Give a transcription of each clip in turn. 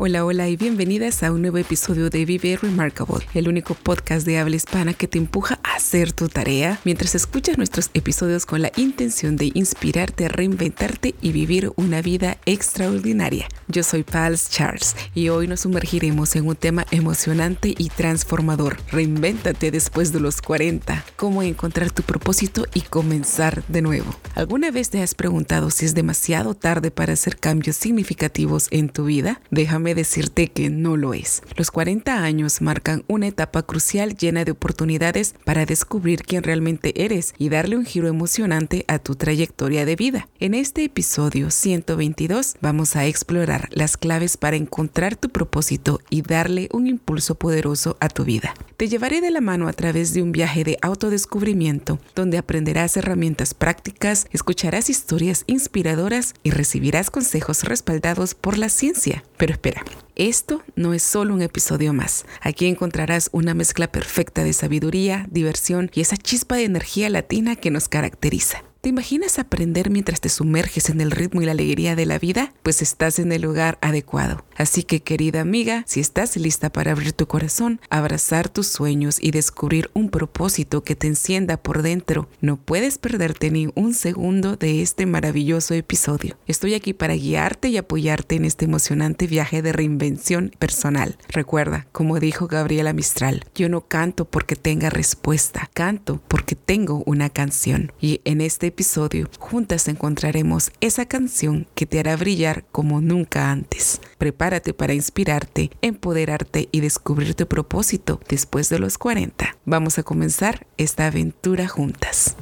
Hola, hola y bienvenidas a un nuevo episodio de Vive Remarkable, el único podcast de habla hispana que te empuja a hacer tu tarea mientras escuchas nuestros episodios con la intención de inspirarte reinventarte y vivir una vida extraordinaria. Yo soy Pals Charles y hoy nos sumergiremos en un tema emocionante y transformador. Reinvéntate después de los 40. Cómo encontrar tu propósito y comenzar de nuevo. ¿Alguna vez te has preguntado si es demasiado tarde para hacer cambios significativos en tu vida? Déjame decirte que no lo es. Los 40 años marcan una etapa crucial llena de oportunidades para descubrir quién realmente eres y darle un giro emocionante a tu trayectoria de vida. En este episodio 122 vamos a explorar las claves para encontrar tu propósito y darle un impulso poderoso a tu vida. Te llevaré de la mano a través de un viaje de autodescubrimiento donde aprenderás herramientas prácticas, escucharás historias inspiradoras y recibirás consejos respaldados por la ciencia. Pero espera, esto no es solo un episodio más. Aquí encontrarás una mezcla perfecta de sabiduría, diversión y esa chispa de energía latina que nos caracteriza. ¿Te imaginas aprender mientras te sumerges en el ritmo y la alegría de la vida? Pues estás en el lugar adecuado. Así que querida amiga, si estás lista para abrir tu corazón, abrazar tus sueños y descubrir un propósito que te encienda por dentro, no puedes perderte ni un segundo de este maravilloso episodio. Estoy aquí para guiarte y apoyarte en este emocionante viaje de reinvención personal. Recuerda, como dijo Gabriela Mistral, yo no canto porque tenga respuesta, canto porque tengo una canción. Y en este juntas encontraremos esa canción que te hará brillar como nunca antes. Prepárate para inspirarte, empoderarte y descubrir tu propósito después de los 40. Vamos a comenzar esta aventura juntas.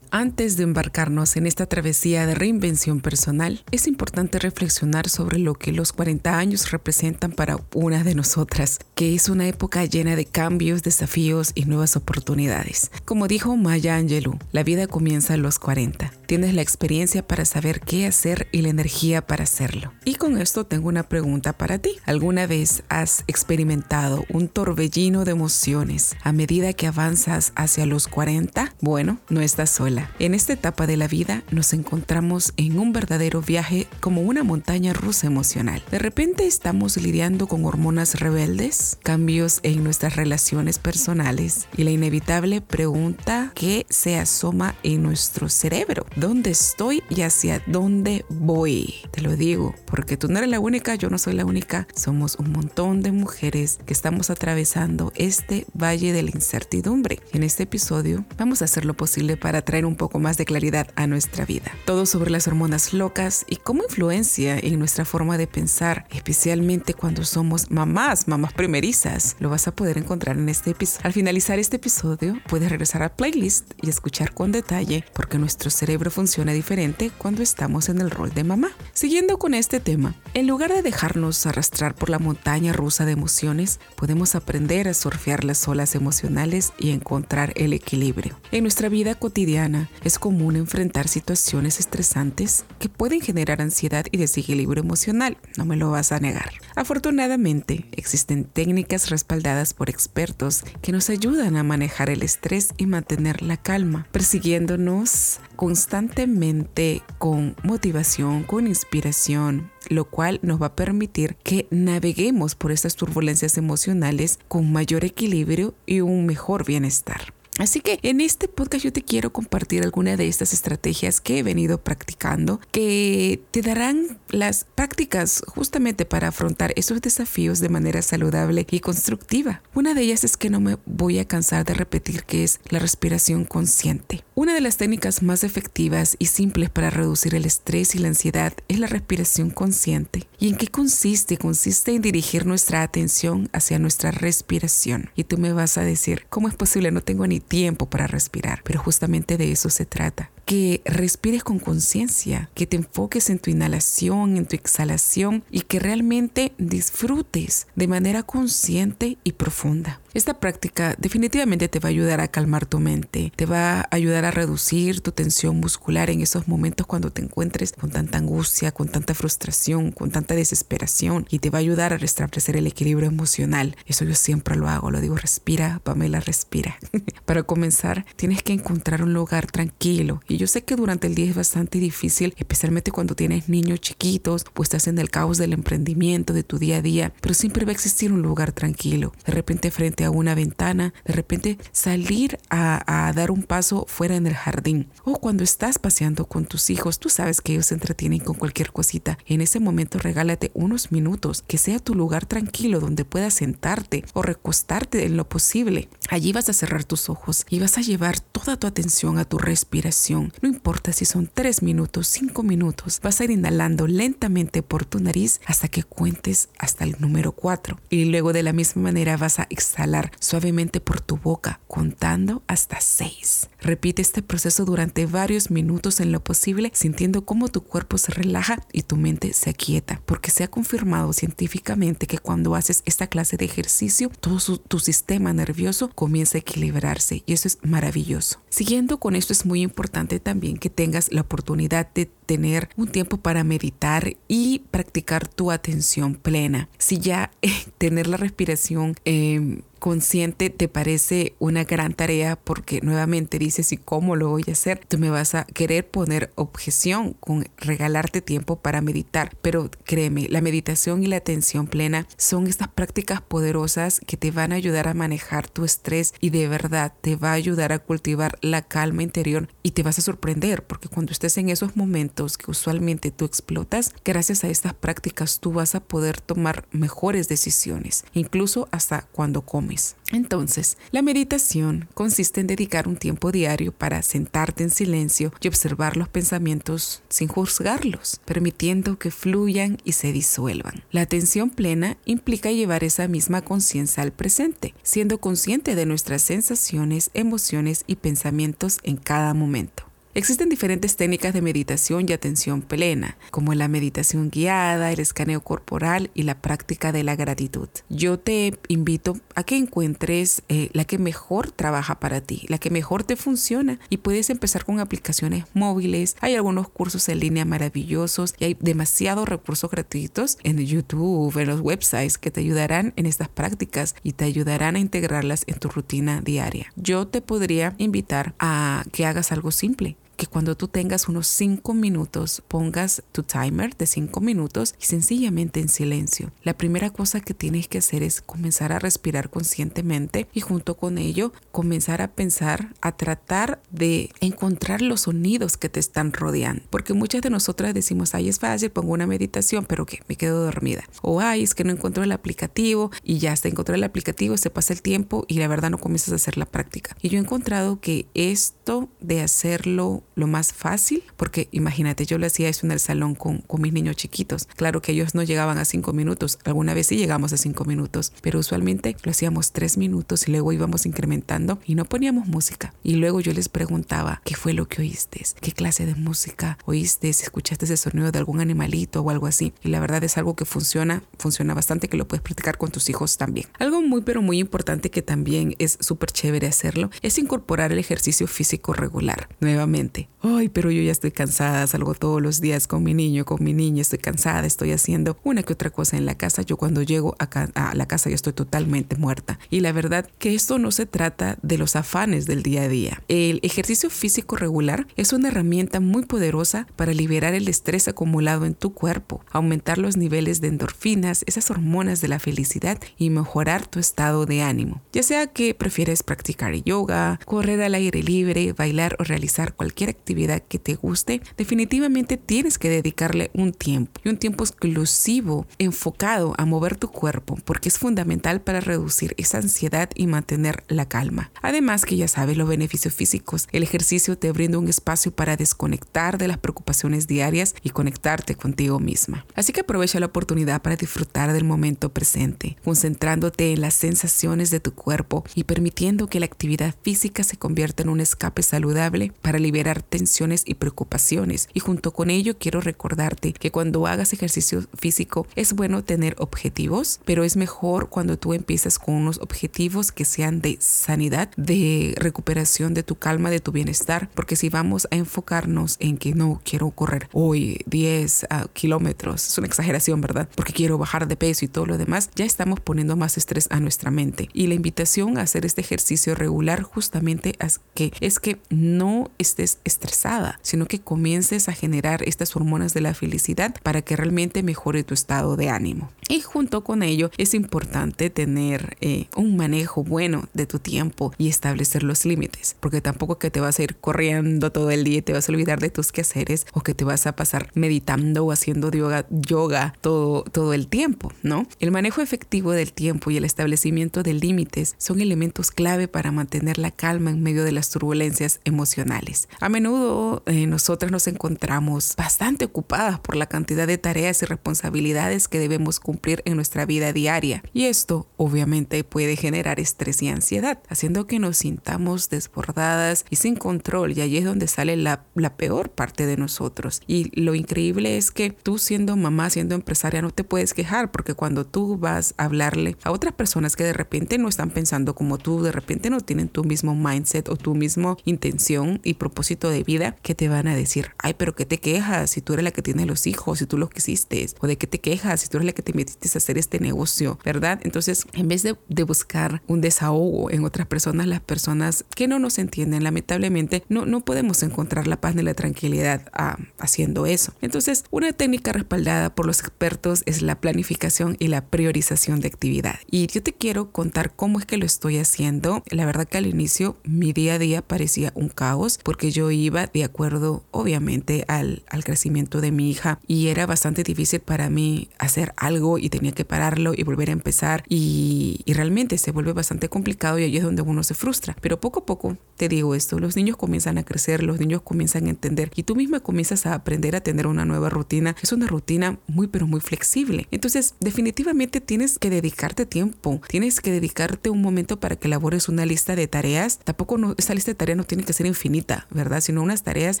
Antes de embarcarnos en esta travesía de reinvención personal, es importante reflexionar sobre lo que los 40 años representan para una de nosotras, que es una época llena de cambios, desafíos y nuevas oportunidades. Como dijo Maya Angelou, la vida comienza a los 40. Tienes la experiencia para saber qué hacer y la energía para hacerlo. Y con esto tengo una pregunta para ti. ¿Alguna vez has experimentado un torbellino de emociones a medida que avanzas hacia los 40? Bueno, no estás sola en esta etapa de la vida nos encontramos en un verdadero viaje como una montaña rusa emocional. De repente estamos lidiando con hormonas rebeldes, cambios en nuestras relaciones personales y la inevitable pregunta que se asoma en nuestro cerebro. ¿Dónde estoy y hacia dónde voy? Te lo digo, porque tú no eres la única, yo no soy la única. Somos un montón de mujeres que estamos atravesando este valle de la incertidumbre. En este episodio vamos a hacer lo posible para traer un poco más de claridad a nuestra vida. Todo sobre las hormonas locas y cómo influencia en nuestra forma de pensar, especialmente cuando somos mamás, mamás primerizas. Lo vas a poder encontrar en este episodio. Al finalizar este episodio, puedes regresar a playlist y escuchar con detalle porque nuestro cerebro funciona diferente cuando estamos en el rol de mamá. Siguiendo con este tema, en lugar de dejarnos arrastrar por la montaña rusa de emociones, podemos aprender a surfear las olas emocionales y encontrar el equilibrio. En nuestra vida cotidiana, es común enfrentar situaciones estresantes que pueden generar ansiedad y desequilibrio emocional, no me lo vas a negar. Afortunadamente, existen técnicas respaldadas por expertos que nos ayudan a manejar el estrés y mantener la calma, persiguiéndonos constantemente con motivación, con inspiración, lo cual nos va a permitir que naveguemos por estas turbulencias emocionales con mayor equilibrio y un mejor bienestar. Así que en este podcast yo te quiero compartir algunas de estas estrategias que he venido practicando que te darán las prácticas justamente para afrontar esos desafíos de manera saludable y constructiva. Una de ellas es que no me voy a cansar de repetir que es la respiración consciente. Una de las técnicas más efectivas y simples para reducir el estrés y la ansiedad es la respiración consciente. ¿Y en qué consiste? Consiste en dirigir nuestra atención hacia nuestra respiración. Y tú me vas a decir, ¿cómo es posible? No tengo ni tiempo para respirar. Pero justamente de eso se trata que respires con conciencia, que te enfoques en tu inhalación, en tu exhalación y que realmente disfrutes de manera consciente y profunda. Esta práctica definitivamente te va a ayudar a calmar tu mente, te va a ayudar a reducir tu tensión muscular en esos momentos cuando te encuentres con tanta angustia, con tanta frustración, con tanta desesperación y te va a ayudar a restablecer el equilibrio emocional. Eso yo siempre lo hago, lo digo, respira, Pamela, respira. Para comenzar, tienes que encontrar un lugar tranquilo y yo sé que durante el día es bastante difícil, especialmente cuando tienes niños chiquitos o estás en el caos del emprendimiento, de tu día a día, pero siempre va a existir un lugar tranquilo. De repente frente a una ventana, de repente salir a, dar un paso fuera en el jardín o cuando estás paseando con tus hijos, tú sabes que ellos se entretienen con cualquier cosita. En ese momento regálate unos minutos, que sea tu lugar tranquilo donde puedas sentarte o recostarte en lo posible. Allí vas a cerrar tus ojos y vas a llevar toda tu atención a tu respiración. No importa si son tres minutos, cinco minutos, vas a ir inhalando lentamente por tu nariz hasta que cuentes hasta el número cuatro y luego de la misma manera vas a exhalar suavemente por tu boca, contando hasta seis. Repite este proceso durante varios minutos en lo posible, sintiendo cómo tu cuerpo se relaja y tu mente se aquieta, porque se ha confirmado científicamente que cuando haces esta clase de ejercicio, todo tu sistema nervioso comienza a equilibrarse y eso es maravilloso. Siguiendo con esto es muy importante también que tengas la oportunidad de tener un tiempo para meditar y practicar tu atención plena. Si ya eh, tener la respiración eh, consciente te parece una gran tarea porque nuevamente dices, ¿y cómo lo voy a hacer? Tú me vas a querer poner objeción con regalarte tiempo para meditar, pero créeme, la meditación y la atención plena son estas prácticas poderosas que te van a ayudar a manejar tu estrés y de verdad te va a ayudar a cultivar la calma interior y te vas a sorprender porque cuando estés en esos momentos que usualmente tú explotas, gracias a estas prácticas tú vas a poder tomar mejores decisiones, incluso hasta cuando comes entonces, la meditación consiste en dedicar un tiempo diario para sentarte en silencio y observar los pensamientos sin juzgarlos, permitiendo que fluyan y se disuelvan. La atención plena implica llevar esa misma conciencia al presente, siendo consciente de nuestras sensaciones, emociones y pensamientos en cada momento. Existen diferentes técnicas de meditación y atención plena, como la meditación guiada, el escaneo corporal y la práctica de la gratitud. Yo te invito a que encuentres eh, la que mejor trabaja para ti, la que mejor te funciona y puedes empezar con aplicaciones móviles. Hay algunos cursos en línea maravillosos y hay demasiados recursos gratuitos en YouTube, en los websites que te ayudarán en estas prácticas y te ayudarán a integrarlas en tu rutina diaria. Yo te podría invitar a que hagas algo simple que cuando tú tengas unos 5 minutos pongas tu timer de 5 minutos y sencillamente en silencio. La primera cosa que tienes que hacer es comenzar a respirar conscientemente y junto con ello comenzar a pensar, a tratar de encontrar los sonidos que te están rodeando. Porque muchas de nosotras decimos, ay, es fácil, pongo una meditación, pero que me quedo dormida. O ay, es que no encuentro el aplicativo y ya hasta encontré el aplicativo, se pasa el tiempo y la verdad no comienzas a hacer la práctica. Y yo he encontrado que esto de hacerlo lo más fácil, porque imagínate, yo lo hacía eso en el salón con, con mis niños chiquitos. Claro que ellos no llegaban a cinco minutos, alguna vez sí llegamos a cinco minutos, pero usualmente lo hacíamos tres minutos y luego íbamos incrementando y no poníamos música. Y luego yo les preguntaba, ¿qué fue lo que oíste? ¿Qué clase de música oíste? ¿Escuchaste ese sonido de algún animalito o algo así? Y la verdad es algo que funciona, funciona bastante, que lo puedes practicar con tus hijos también. Algo muy, pero muy importante que también es súper chévere hacerlo es incorporar el ejercicio físico regular. Nuevamente, ay, pero yo ya estoy cansada, salgo todos los días con mi niño, con mi niña, estoy cansada, estoy haciendo una que otra cosa en la casa. Yo cuando llego a, la casa ya estoy totalmente muerta. Y la verdad que esto no se trata de los afanes del día a día. El ejercicio físico regular es una herramienta muy poderosa para liberar el estrés acumulado en tu cuerpo, aumentar los niveles de endorfinas, esas hormonas de la felicidad y mejorar tu estado de ánimo. Ya sea que prefieres practicar yoga, correr al aire libre, bailar o realizar cualquier actividad que te guste, definitivamente tienes que dedicarle un tiempo y un tiempo exclusivo enfocado a mover tu cuerpo porque es fundamental para reducir esa ansiedad y mantener la calma. Además que ya sabes los beneficios físicos, el ejercicio te brinda un espacio para desconectar de las preocupaciones diarias y conectarte contigo misma. Así que aprovecha la oportunidad para disfrutar del momento presente, concentrándote en las sensaciones de tu cuerpo y permitiendo que la actividad física se convierta en un escape saludable para liberar aliviar tensiones y preocupaciones. Y junto con ello quiero recordarte que cuando hagas ejercicio físico es bueno tener objetivos, pero es mejor cuando tú empiezas con unos objetivos que sean de sanidad, de recuperación de tu calma, de tu bienestar, porque si vamos a enfocarnos en que no quiero correr hoy 10 ah, kilómetros, es una exageración, ¿verdad? Porque quiero bajar de peso y todo lo demás, ya estamos poniendo más estrés a nuestra mente. Y la invitación a hacer este ejercicio regular justamente es que, es que no estés estresada, sino que comiences a generar estas hormonas de la felicidad para que realmente mejore tu estado de ánimo. Y junto con ello es importante tener eh, un manejo bueno de tu tiempo y establecer los límites, porque tampoco que te vas a ir corriendo todo el día y te vas a olvidar de tus quehaceres o que te vas a pasar meditando o haciendo yoga, yoga todo, todo el tiempo, ¿no? El manejo efectivo del tiempo y el establecimiento de límites son elementos clave para mantener la calma en medio de las turbulencias emocionales. A menudo eh, nosotras nos encontramos bastante ocupadas por la cantidad de tareas y responsabilidades que debemos cumplir en nuestra vida diaria y esto obviamente puede generar estrés y ansiedad, haciendo que nos sintamos desbordadas y sin control y allí es donde sale la, la peor parte de nosotros. Y lo increíble es que tú siendo mamá, siendo empresaria, no te puedes quejar porque cuando tú vas a hablarle a otras personas que de repente no están pensando como tú, de repente no tienen tu mismo mindset o tu mismo intención y propósito de vida, que te van a decir, ay, pero ¿qué te quejas si tú eres la que tiene los hijos, si tú los quisiste? ¿O de qué te quejas si tú eres la que te metiste a hacer este negocio, verdad? Entonces, en vez de, de buscar un desahogo en otras personas, las personas que no nos entienden, lamentablemente, no, no podemos encontrar la paz ni la tranquilidad ah, haciendo eso. Entonces, una técnica respaldada por los expertos es la planificación y la priorización de actividad. Y yo te quiero contar cómo es que lo estoy haciendo. La verdad que al inicio mi día a día parecía un caos porque yo iba de acuerdo obviamente al, al crecimiento de mi hija y era bastante difícil para mí hacer algo y tenía que pararlo y volver a empezar y, y realmente se vuelve bastante complicado y ahí es donde uno se frustra. Pero poco a poco te digo esto, los niños comienzan a crecer, los niños comienzan a entender y tú misma comienzas a aprender a tener una nueva rutina. Es una rutina muy pero muy flexible. Entonces definitivamente tienes que dedicarte tiempo, tienes que dedicarte un momento para que elabores una lista de tareas. Tampoco no, esa lista de tareas no tiene que ser infinita, ¿verdad? Sino unas tareas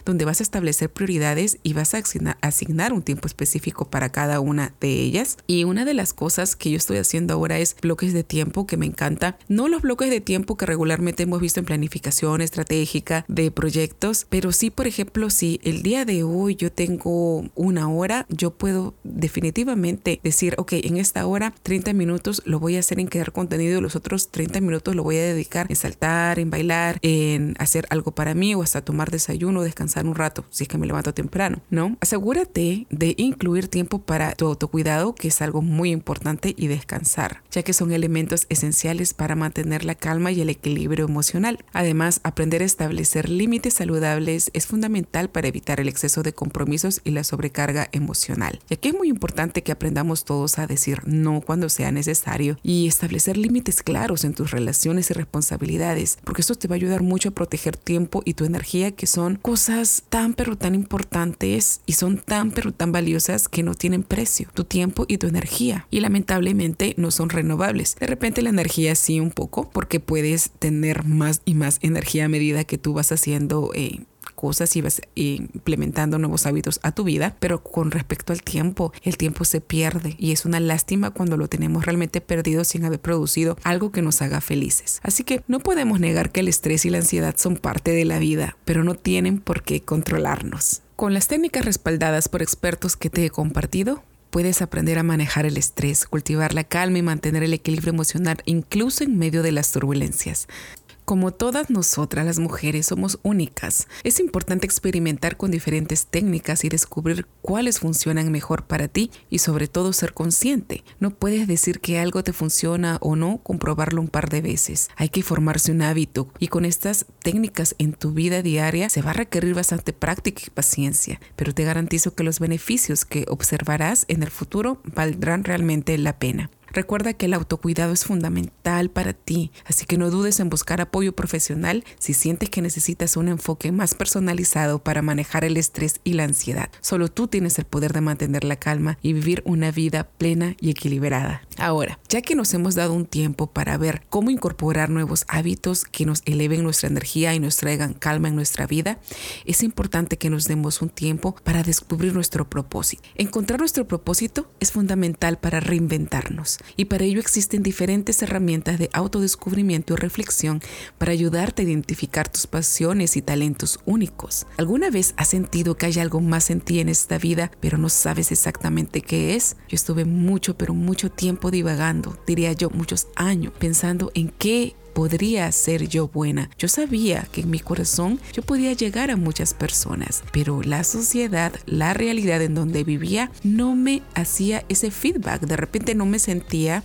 donde vas a establecer prioridades y vas a asignar, un tiempo específico para cada una de ellas. Y una de las cosas que yo estoy haciendo ahora es bloques de tiempo que me encanta. No los bloques de tiempo que regularmente hemos visto en planificación estratégica de proyectos, pero sí, por ejemplo, si el día de hoy yo tengo una hora, yo puedo definitivamente decir, ok, en esta hora 30 minutos lo voy a hacer en crear contenido, los otros 30 minutos lo voy a dedicar en saltar, en bailar, en hacer algo para mí o hasta tomar desayuno, descansar un rato, si es que me levanto temprano, ¿no? Asegúrate de incluir tiempo para tu autocuidado, que es algo muy importante, y descansar, ya que son elementos esenciales para mantener la calma y el equilibrio emocional. Además, aprender a establecer límites saludables es fundamental para evitar el exceso de compromisos y la sobrecarga emocional, ya que es muy importante que aprendamos todos a decir no cuando sea necesario y establecer límites claros en tus relaciones y responsabilidades, porque esto te va a ayudar mucho a proteger tiempo y tu energía, que son cosas tan pero tan importantes y son tan pero tan valiosas que no tienen precio, tu tiempo y tu energía. Y lamentablemente no son renovables. De repente la energía sí un poco, porque puedes tener más y más energía a medida que tú vas haciendo eh, cosas y vas implementando nuevos hábitos a tu vida, pero con respecto al tiempo, el tiempo se pierde y es una lástima cuando lo tenemos realmente perdido sin haber producido algo que nos haga felices. Así que no podemos negar que el estrés y la ansiedad son parte de la vida, pero no tienen por qué controlarnos. Con las técnicas respaldadas por expertos que te he compartido, puedes aprender a manejar el estrés, cultivar la calma y mantener el equilibrio emocional incluso en medio de las turbulencias. Como todas nosotras las mujeres somos únicas, es importante experimentar con diferentes técnicas y descubrir cuáles funcionan mejor para ti y sobre todo ser consciente. No puedes decir que algo te funciona o no, comprobarlo un par de veces. Hay que formarse un hábito y con estas técnicas en tu vida diaria se va a requerir bastante práctica y paciencia, pero te garantizo que los beneficios que observarás en el futuro valdrán realmente la pena. Recuerda que el autocuidado es fundamental para ti, así que no dudes en buscar apoyo profesional si sientes que necesitas un enfoque más personalizado para manejar el estrés y la ansiedad. Solo tú tienes el poder de mantener la calma y vivir una vida plena y equilibrada. Ahora, ya que nos hemos dado un tiempo para ver cómo incorporar nuevos hábitos que nos eleven nuestra energía y nos traigan calma en nuestra vida, es importante que nos demos un tiempo para descubrir nuestro propósito. Encontrar nuestro propósito es fundamental para reinventarnos y para ello existen diferentes herramientas de autodescubrimiento y reflexión para ayudarte a identificar tus pasiones y talentos únicos. ¿Alguna vez has sentido que hay algo más en ti en esta vida, pero no sabes exactamente qué es? Yo estuve mucho, pero mucho tiempo divagando, diría yo muchos años, pensando en qué podría ser yo buena. Yo sabía que en mi corazón yo podía llegar a muchas personas, pero la sociedad, la realidad en donde vivía, no me hacía ese feedback. De repente no me sentía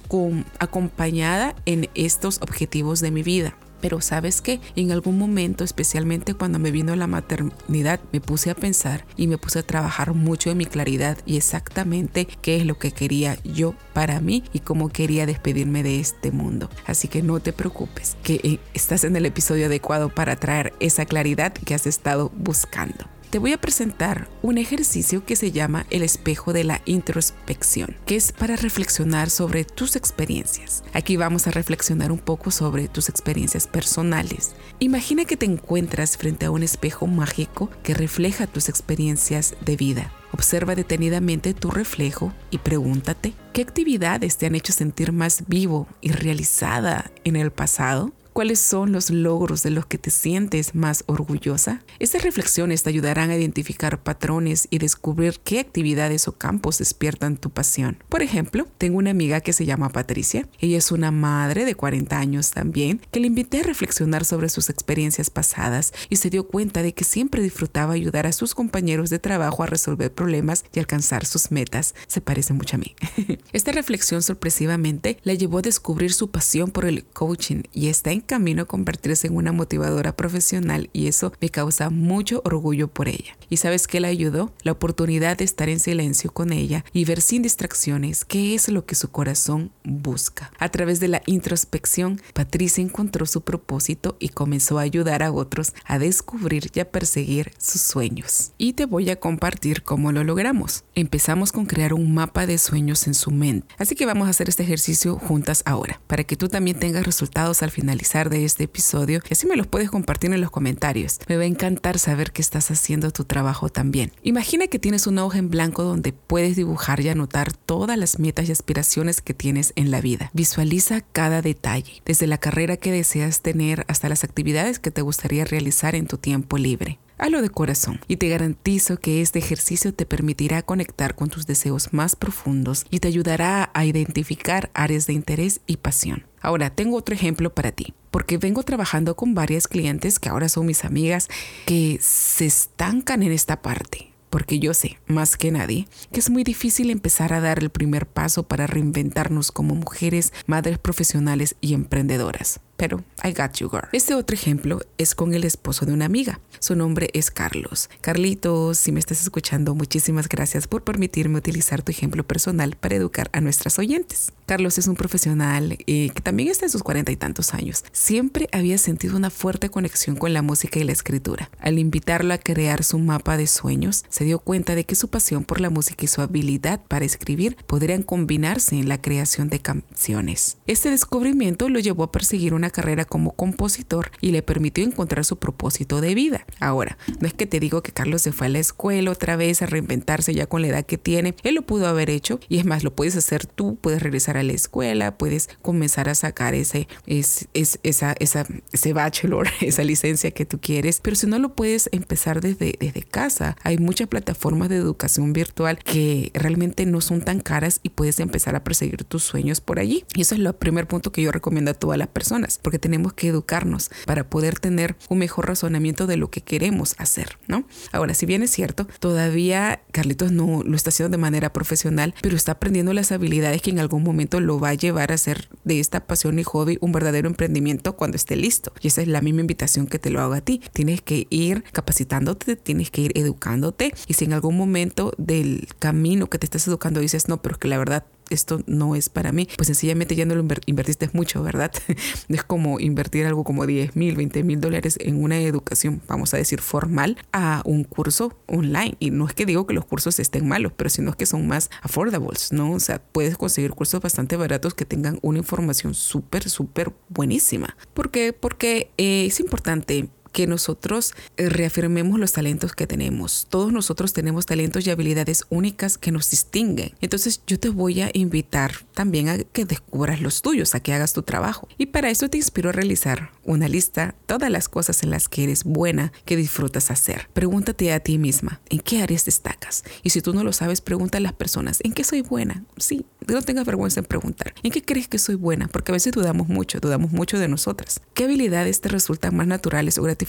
acompañada en estos objetivos de mi vida. Pero sabes que en algún momento, especialmente cuando me vino la maternidad, me puse a pensar y me puse a trabajar mucho en mi claridad y exactamente qué es lo que quería yo para mí y cómo quería despedirme de este mundo. Así que no te preocupes, que eh, estás en el episodio adecuado para traer esa claridad que has estado buscando te voy a presentar un ejercicio que se llama el espejo de la introspección, que es para reflexionar sobre tus experiencias. Aquí vamos a reflexionar un poco sobre tus experiencias personales. Imagina que te encuentras frente a un espejo mágico que refleja tus experiencias de vida. Observa detenidamente tu reflejo y pregúntate, ¿qué actividades te han hecho sentir más vivo y realizada en el pasado? ¿Cuáles son los logros de los que te sientes más orgullosa? Estas reflexiones te ayudarán a identificar patrones y descubrir qué actividades o campos despiertan tu pasión. Por ejemplo, tengo una amiga que se llama Patricia. Ella es una madre de 40 años también, que le invité a reflexionar sobre sus experiencias pasadas y se dio cuenta de que siempre disfrutaba ayudar a sus compañeros de trabajo a resolver problemas y alcanzar sus metas. Se parece mucho a mí. Esta reflexión sorpresivamente la llevó a descubrir su pasión por el coaching y está en camino a convertirse en una motivadora profesional y eso me causa mucho orgullo por ella. ¿Y sabes qué le ayudó? La oportunidad de estar en silencio con ella y ver sin distracciones qué es lo que su corazón busca. A través de la introspección, Patricia encontró su propósito y comenzó a ayudar a otros a descubrir y a perseguir sus sueños. Y te voy a compartir cómo lo logramos. Empezamos con crear un mapa de sueños en su mente. Así que vamos a hacer este ejercicio juntas ahora, para que tú también tengas resultados al finalizar de este episodio y así me los puedes compartir en los comentarios. Me va a encantar saber que estás haciendo tu trabajo también. Imagina que tienes una hoja en blanco donde puedes dibujar y anotar todas las metas y aspiraciones que tienes en la vida. Visualiza cada detalle, desde la carrera que deseas tener hasta las actividades que te gustaría realizar en tu tiempo libre. Hazlo de corazón y te garantizo que este ejercicio te permitirá conectar con tus deseos más profundos y te ayudará a identificar áreas de interés y pasión. Ahora, tengo otro ejemplo para ti, porque vengo trabajando con varias clientes que ahora son mis amigas que se estancan en esta parte porque yo sé, más que nadie, que es muy difícil empezar a dar el primer paso para reinventarnos como mujeres, madres profesionales y emprendedoras pero I got you, girl. Este otro ejemplo es con el esposo de una amiga. Su nombre es Carlos. Carlitos, si me estás escuchando, muchísimas gracias por permitirme utilizar tu ejemplo personal para educar a nuestras oyentes. Carlos es un profesional eh, que también está en sus cuarenta y tantos años. Siempre había sentido una fuerte conexión con la música y la escritura. Al invitarlo a crear su mapa de sueños, se dio cuenta de que su pasión por la música y su habilidad para escribir podrían combinarse en la creación de canciones. Este descubrimiento lo llevó a perseguir una carrera como compositor y le permitió encontrar su propósito de vida. Ahora, no es que te digo que Carlos se fue a la escuela otra vez a reinventarse ya con la edad que tiene. Él lo pudo haber hecho y es más, lo puedes hacer tú, puedes regresar a la escuela, puedes comenzar a sacar ese, es, esa, esa, ese bachelor, esa licencia que tú quieres, pero si no lo puedes empezar desde, desde casa. Hay muchas plataformas de educación virtual que realmente no son tan caras y puedes empezar a perseguir tus sueños por allí. Y eso es el primer punto que yo recomiendo a todas las personas porque tenemos que educarnos para poder tener un mejor razonamiento de lo que queremos hacer, ¿no? Ahora, si bien es cierto, todavía Carlitos no lo está haciendo de manera profesional, pero está aprendiendo las habilidades que en algún momento lo va a llevar a hacer de esta pasión y hobby un verdadero emprendimiento cuando esté listo. Y esa es la misma invitación que te lo hago a ti. Tienes que ir capacitándote, tienes que ir educándote y si en algún momento del camino que te estás educando dices, no, pero es que la verdad esto no es para mí, pues sencillamente ya no lo invertiste mucho, ¿verdad? es como invertir algo como 10 mil, 20 mil dólares en una educación, vamos a decir, formal a un curso online. Y no es que digo que los cursos estén malos, pero sino que son más affordables, ¿no? O sea, puedes conseguir cursos bastante baratos que tengan una información súper, súper buenísima. ¿Por qué? Porque eh, es importante que nosotros eh, reafirmemos los talentos que tenemos. Todos nosotros tenemos talentos y habilidades únicas que nos distinguen. Entonces yo te voy a invitar también a que descubras los tuyos, a que hagas tu trabajo. Y para eso te inspiro a realizar una lista, todas las cosas en las que eres buena, que disfrutas hacer. Pregúntate a ti misma, ¿en qué áreas destacas? Y si tú no lo sabes, pregunta a las personas, ¿en qué soy buena? Sí, no tengas vergüenza en preguntar. ¿En qué crees que soy buena? Porque a veces dudamos mucho, dudamos mucho de nosotras. ¿Qué habilidades te resultan más naturales o gratificantes?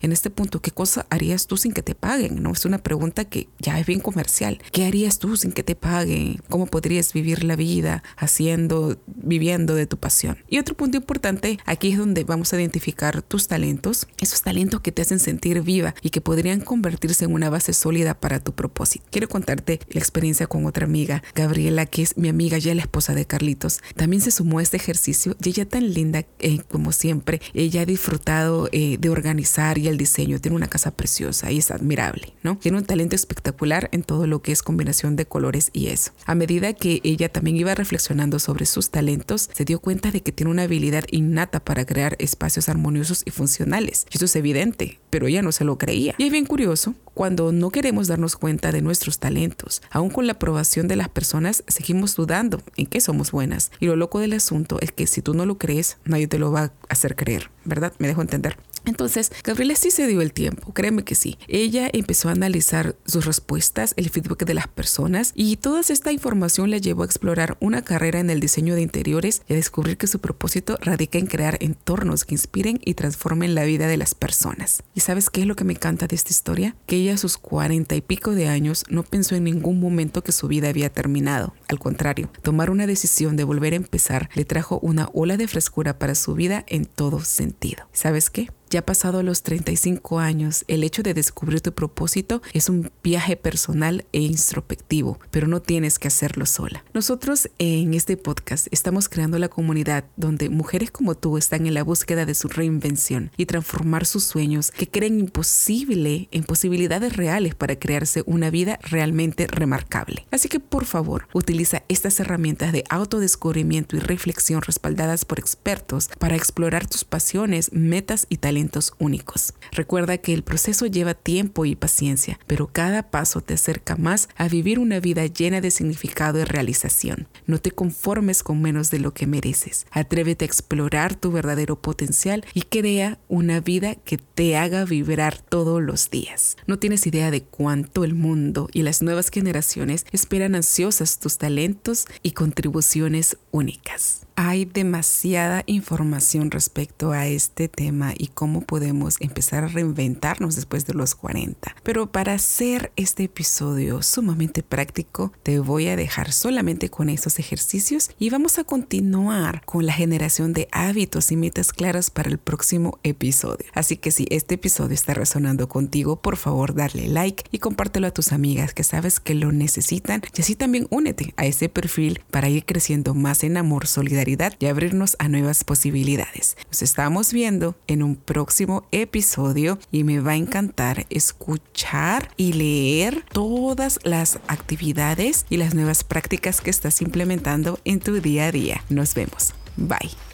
En este punto, ¿qué cosa harías tú sin que te paguen? No es una pregunta que ya es bien comercial. ¿Qué harías tú sin que te paguen? ¿Cómo podrías vivir la vida haciendo, viviendo de tu pasión? Y otro punto importante, aquí es donde vamos a identificar tus talentos, esos talentos que te hacen sentir viva y que podrían convertirse en una base sólida para tu propósito. Quiero contarte la experiencia con otra amiga, Gabriela, que es mi amiga ya la esposa de Carlitos. También se sumó a este ejercicio y ella tan linda eh, como siempre. Ella ha disfrutado eh, de organizar y el diseño. Tiene una casa preciosa y es admirable, ¿no? Tiene un talento espectacular en todo lo que es combinación de colores y eso. A medida que ella también iba reflexionando sobre sus talentos, se dio cuenta de que tiene una habilidad innata para crear espacios armoniosos y funcionales. Eso es evidente, pero ella no se lo creía. Y es bien curioso cuando no queremos darnos cuenta de nuestros talentos. Aún con la aprobación de las personas, seguimos dudando en qué somos buenas. Y lo loco del asunto es que si tú no lo crees, nadie te lo va a hacer creer, ¿verdad? Me dejo entender. Entonces, Gabriela sí se dio el tiempo, créeme que sí. Ella empezó a analizar sus respuestas, el feedback de las personas y toda esta información la llevó a explorar una carrera en el diseño de interiores y a descubrir que su propósito radica en crear entornos que inspiren y transformen la vida de las personas. ¿Y sabes qué es lo que me encanta de esta historia? Que ella a sus cuarenta y pico de años no pensó en ningún momento que su vida había terminado. Al contrario, tomar una decisión de volver a empezar le trajo una ola de frescura para su vida en todo sentido. ¿Sabes qué? Ya pasado los 35 años, el hecho de descubrir tu propósito es un viaje personal e introspectivo, pero no tienes que hacerlo sola. Nosotros en este podcast estamos creando la comunidad donde mujeres como tú están en la búsqueda de su reinvención y transformar sus sueños que creen imposible en posibilidades reales para crearse una vida realmente remarcable. Así que por favor, utiliza estas herramientas de autodescubrimiento y reflexión respaldadas por expertos para explorar tus pasiones, metas y talentos únicos. Recuerda que el proceso lleva tiempo y paciencia, pero cada paso te acerca más a vivir una vida llena de significado y realización. No te conformes con menos de lo que mereces. Atrévete a explorar tu verdadero potencial y crea una vida que te haga vibrar todos los días. No tienes idea de cuánto el mundo y las nuevas generaciones esperan ansiosas tus talentos y contribuciones únicas hay demasiada información respecto a este tema y cómo podemos empezar a reinventarnos después de los 40. Pero para hacer este episodio sumamente práctico, te voy a dejar solamente con estos ejercicios y vamos a continuar con la generación de hábitos y metas claras para el próximo episodio. Así que si este episodio está resonando contigo, por favor darle like y compártelo a tus amigas que sabes que lo necesitan y así también únete a ese perfil para ir creciendo más en amor, solidaridad y abrirnos a nuevas posibilidades. Nos estamos viendo en un próximo episodio y me va a encantar escuchar y leer todas las actividades y las nuevas prácticas que estás implementando en tu día a día. Nos vemos. Bye.